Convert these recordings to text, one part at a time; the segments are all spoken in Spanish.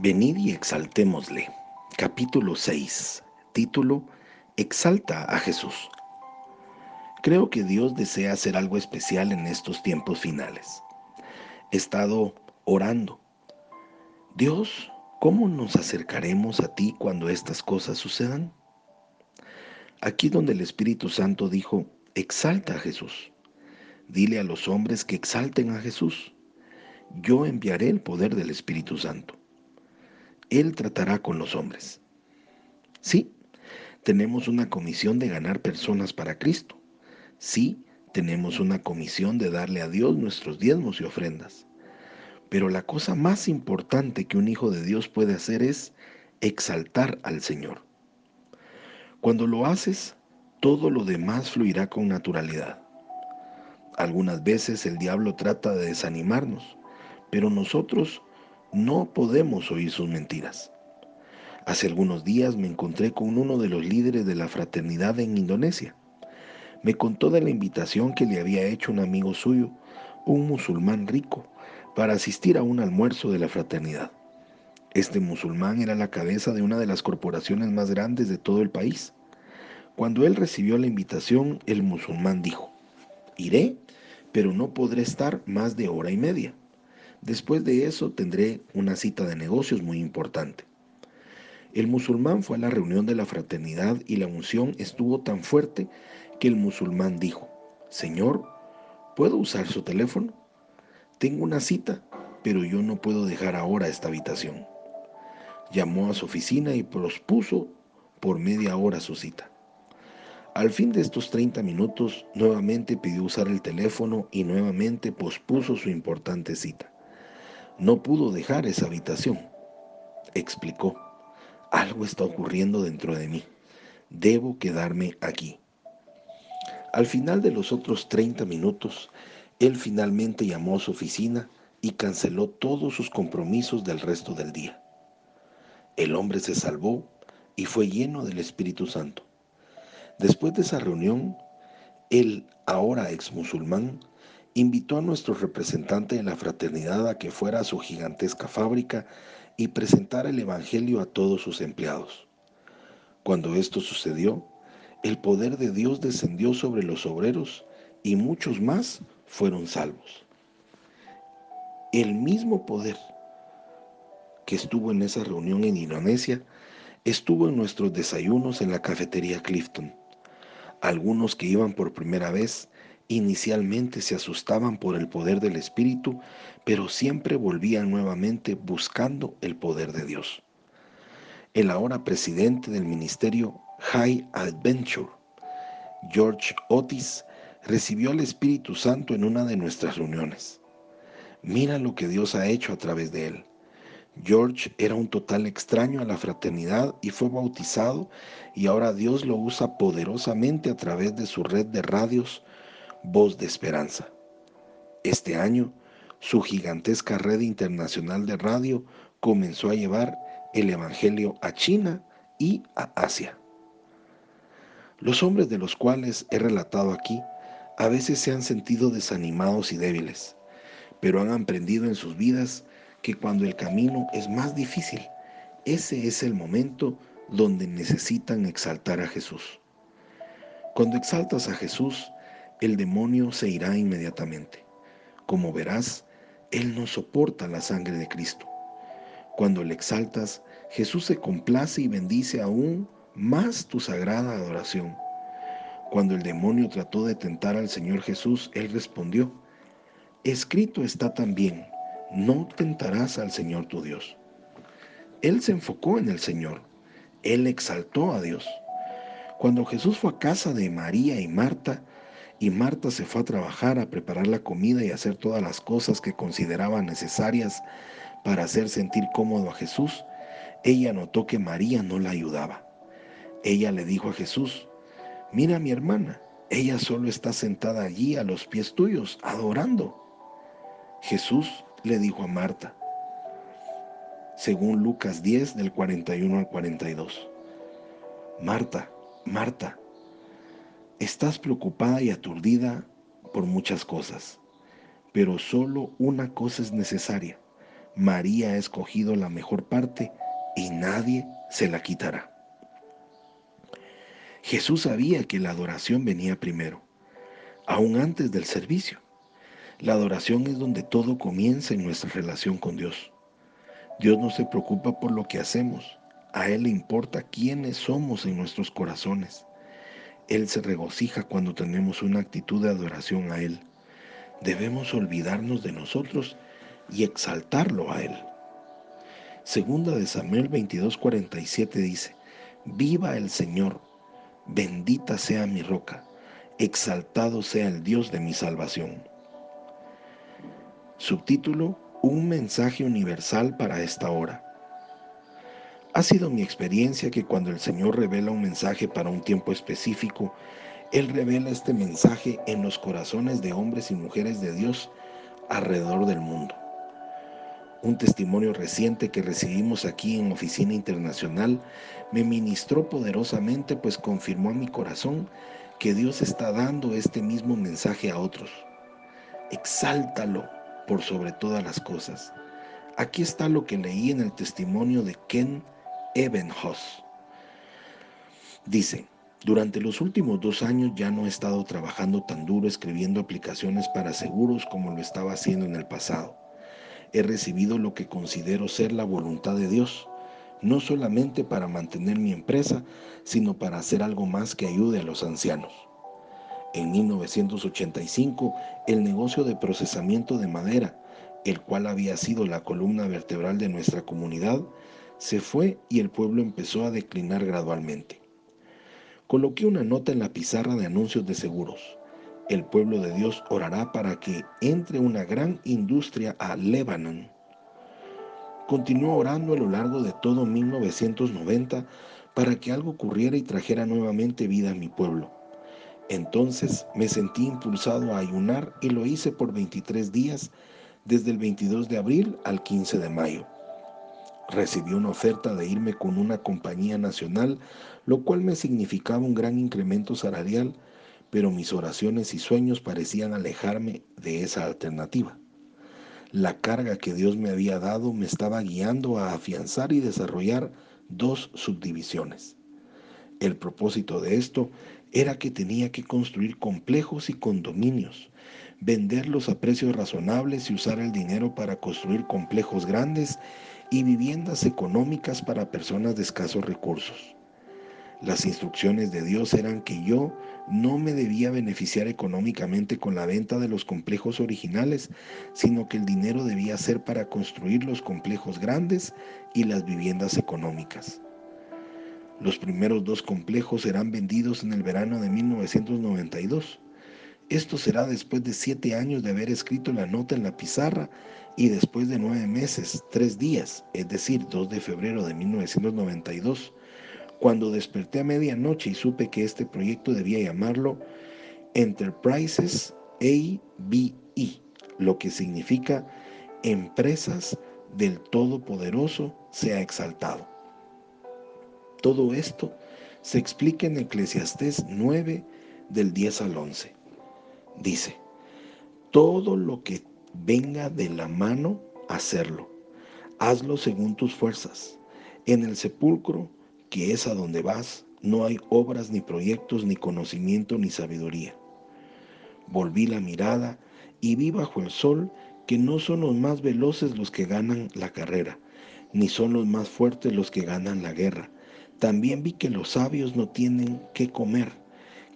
Venid y exaltémosle. Capítulo 6. Título Exalta a Jesús. Creo que Dios desea hacer algo especial en estos tiempos finales. He estado orando. Dios, ¿cómo nos acercaremos a ti cuando estas cosas sucedan? Aquí donde el Espíritu Santo dijo, exalta a Jesús. Dile a los hombres que exalten a Jesús. Yo enviaré el poder del Espíritu Santo. Él tratará con los hombres. Sí, tenemos una comisión de ganar personas para Cristo. Sí, tenemos una comisión de darle a Dios nuestros diezmos y ofrendas. Pero la cosa más importante que un hijo de Dios puede hacer es exaltar al Señor. Cuando lo haces, todo lo demás fluirá con naturalidad. Algunas veces el diablo trata de desanimarnos, pero nosotros no podemos oír sus mentiras. Hace algunos días me encontré con uno de los líderes de la fraternidad en Indonesia. Me contó de la invitación que le había hecho un amigo suyo, un musulmán rico, para asistir a un almuerzo de la fraternidad. Este musulmán era la cabeza de una de las corporaciones más grandes de todo el país. Cuando él recibió la invitación, el musulmán dijo, iré, pero no podré estar más de hora y media. Después de eso tendré una cita de negocios muy importante. El musulmán fue a la reunión de la fraternidad y la unción estuvo tan fuerte que el musulmán dijo, Señor, ¿puedo usar su teléfono? Tengo una cita, pero yo no puedo dejar ahora esta habitación. Llamó a su oficina y pospuso por media hora su cita. Al fin de estos 30 minutos, nuevamente pidió usar el teléfono y nuevamente pospuso su importante cita. No pudo dejar esa habitación. Explicó, algo está ocurriendo dentro de mí. Debo quedarme aquí. Al final de los otros 30 minutos, él finalmente llamó a su oficina y canceló todos sus compromisos del resto del día. El hombre se salvó y fue lleno del Espíritu Santo. Después de esa reunión, el ahora ex musulmán invitó a nuestro representante de la fraternidad a que fuera a su gigantesca fábrica y presentara el Evangelio a todos sus empleados. Cuando esto sucedió, el poder de Dios descendió sobre los obreros y muchos más fueron salvos. El mismo poder que estuvo en esa reunión en Indonesia estuvo en nuestros desayunos en la cafetería Clifton. Algunos que iban por primera vez Inicialmente se asustaban por el poder del Espíritu, pero siempre volvían nuevamente buscando el poder de Dios. El ahora presidente del ministerio High Adventure, George Otis, recibió al Espíritu Santo en una de nuestras reuniones. Mira lo que Dios ha hecho a través de él. George era un total extraño a la fraternidad y fue bautizado y ahora Dios lo usa poderosamente a través de su red de radios Voz de Esperanza. Este año, su gigantesca red internacional de radio comenzó a llevar el Evangelio a China y a Asia. Los hombres de los cuales he relatado aquí a veces se han sentido desanimados y débiles, pero han aprendido en sus vidas que cuando el camino es más difícil, ese es el momento donde necesitan exaltar a Jesús. Cuando exaltas a Jesús, el demonio se irá inmediatamente. Como verás, Él no soporta la sangre de Cristo. Cuando le exaltas, Jesús se complace y bendice aún más tu sagrada adoración. Cuando el demonio trató de tentar al Señor Jesús, Él respondió, Escrito está también, no tentarás al Señor tu Dios. Él se enfocó en el Señor, Él exaltó a Dios. Cuando Jesús fue a casa de María y Marta, y Marta se fue a trabajar, a preparar la comida y a hacer todas las cosas que consideraba necesarias para hacer sentir cómodo a Jesús, ella notó que María no la ayudaba. Ella le dijo a Jesús, mira mi hermana, ella solo está sentada allí a los pies tuyos, adorando. Jesús le dijo a Marta, según Lucas 10 del 41 al 42, Marta, Marta, Estás preocupada y aturdida por muchas cosas, pero solo una cosa es necesaria. María ha escogido la mejor parte y nadie se la quitará. Jesús sabía que la adoración venía primero, aún antes del servicio. La adoración es donde todo comienza en nuestra relación con Dios. Dios no se preocupa por lo que hacemos, a Él le importa quiénes somos en nuestros corazones. Él se regocija cuando tenemos una actitud de adoración a Él. Debemos olvidarnos de nosotros y exaltarlo a Él. Segunda de Samuel 22:47 dice, Viva el Señor, bendita sea mi roca, exaltado sea el Dios de mi salvación. Subtítulo, Un mensaje universal para esta hora. Ha sido mi experiencia que cuando el Señor revela un mensaje para un tiempo específico, Él revela este mensaje en los corazones de hombres y mujeres de Dios alrededor del mundo. Un testimonio reciente que recibimos aquí en Oficina Internacional me ministró poderosamente pues confirmó a mi corazón que Dios está dando este mismo mensaje a otros. Exáltalo por sobre todas las cosas. Aquí está lo que leí en el testimonio de Ken Ebenhoss. Dice, durante los últimos dos años ya no he estado trabajando tan duro escribiendo aplicaciones para seguros como lo estaba haciendo en el pasado he recibido lo que considero ser la voluntad de Dios, no solamente para mantener mi empresa, sino para hacer algo más que ayude a los ancianos. En 1985, el negocio de procesamiento de madera, el cual había sido la columna vertebral de nuestra comunidad, se fue y el pueblo empezó a declinar gradualmente. Coloqué una nota en la pizarra de anuncios de seguros el pueblo de Dios orará para que entre una gran industria a Lebanon. Continuó orando a lo largo de todo 1990 para que algo ocurriera y trajera nuevamente vida a mi pueblo. Entonces me sentí impulsado a ayunar y lo hice por 23 días, desde el 22 de abril al 15 de mayo. Recibí una oferta de irme con una compañía nacional, lo cual me significaba un gran incremento salarial pero mis oraciones y sueños parecían alejarme de esa alternativa. La carga que Dios me había dado me estaba guiando a afianzar y desarrollar dos subdivisiones. El propósito de esto era que tenía que construir complejos y condominios, venderlos a precios razonables y usar el dinero para construir complejos grandes y viviendas económicas para personas de escasos recursos. Las instrucciones de Dios eran que yo no me debía beneficiar económicamente con la venta de los complejos originales, sino que el dinero debía ser para construir los complejos grandes y las viviendas económicas. Los primeros dos complejos serán vendidos en el verano de 1992. Esto será después de siete años de haber escrito la nota en la pizarra y después de nueve meses, tres días, es decir, 2 de febrero de 1992 cuando desperté a medianoche y supe que este proyecto debía llamarlo Enterprises ABE, lo que significa Empresas del Todopoderoso sea exaltado. Todo esto se explica en Eclesiastés 9 del 10 al 11. Dice, todo lo que venga de la mano, hacerlo. Hazlo según tus fuerzas. En el sepulcro que es a donde vas, no hay obras ni proyectos, ni conocimiento, ni sabiduría. Volví la mirada y vi bajo el sol que no son los más veloces los que ganan la carrera, ni son los más fuertes los que ganan la guerra. También vi que los sabios no tienen que comer,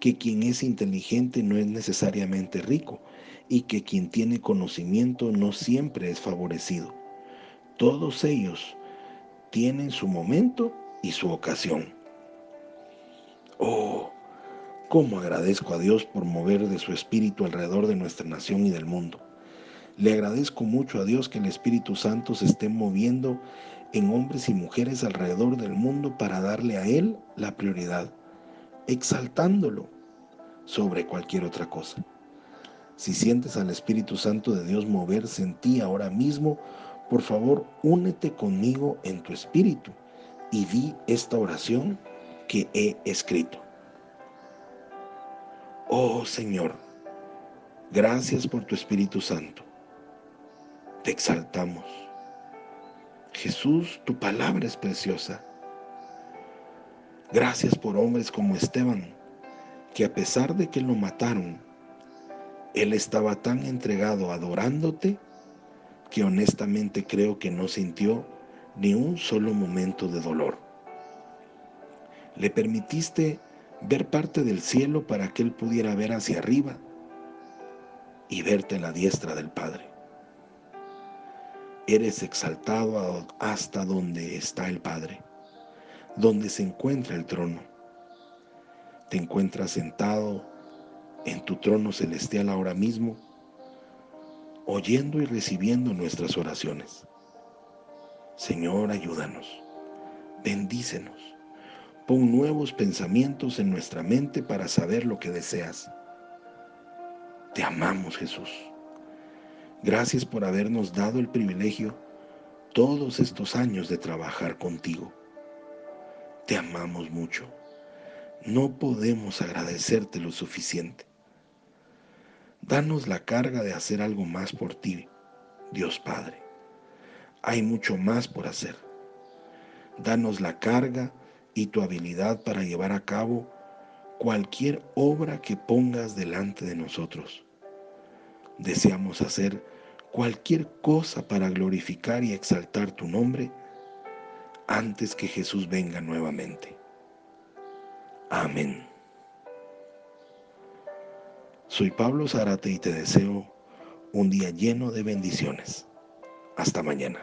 que quien es inteligente no es necesariamente rico, y que quien tiene conocimiento no siempre es favorecido. Todos ellos tienen su momento y su ocasión. Oh, cómo agradezco a Dios por mover de su espíritu alrededor de nuestra nación y del mundo. Le agradezco mucho a Dios que el Espíritu Santo se esté moviendo en hombres y mujeres alrededor del mundo para darle a Él la prioridad, exaltándolo sobre cualquier otra cosa. Si sientes al Espíritu Santo de Dios moverse en ti ahora mismo, por favor, únete conmigo en tu espíritu y di esta oración que he escrito. Oh Señor, gracias por tu Espíritu Santo. Te exaltamos, Jesús, tu palabra es preciosa. Gracias por hombres como Esteban, que a pesar de que lo mataron, él estaba tan entregado adorándote que honestamente creo que no sintió ni un solo momento de dolor. Le permitiste ver parte del cielo para que él pudiera ver hacia arriba y verte en la diestra del Padre. Eres exaltado hasta donde está el Padre, donde se encuentra el trono. Te encuentras sentado en tu trono celestial ahora mismo, oyendo y recibiendo nuestras oraciones. Señor, ayúdanos, bendícenos, pon nuevos pensamientos en nuestra mente para saber lo que deseas. Te amamos, Jesús. Gracias por habernos dado el privilegio todos estos años de trabajar contigo. Te amamos mucho. No podemos agradecerte lo suficiente. Danos la carga de hacer algo más por ti, Dios Padre. Hay mucho más por hacer. Danos la carga y tu habilidad para llevar a cabo cualquier obra que pongas delante de nosotros. Deseamos hacer cualquier cosa para glorificar y exaltar tu nombre antes que Jesús venga nuevamente. Amén. Soy Pablo Zárate y te deseo un día lleno de bendiciones. Hasta mañana.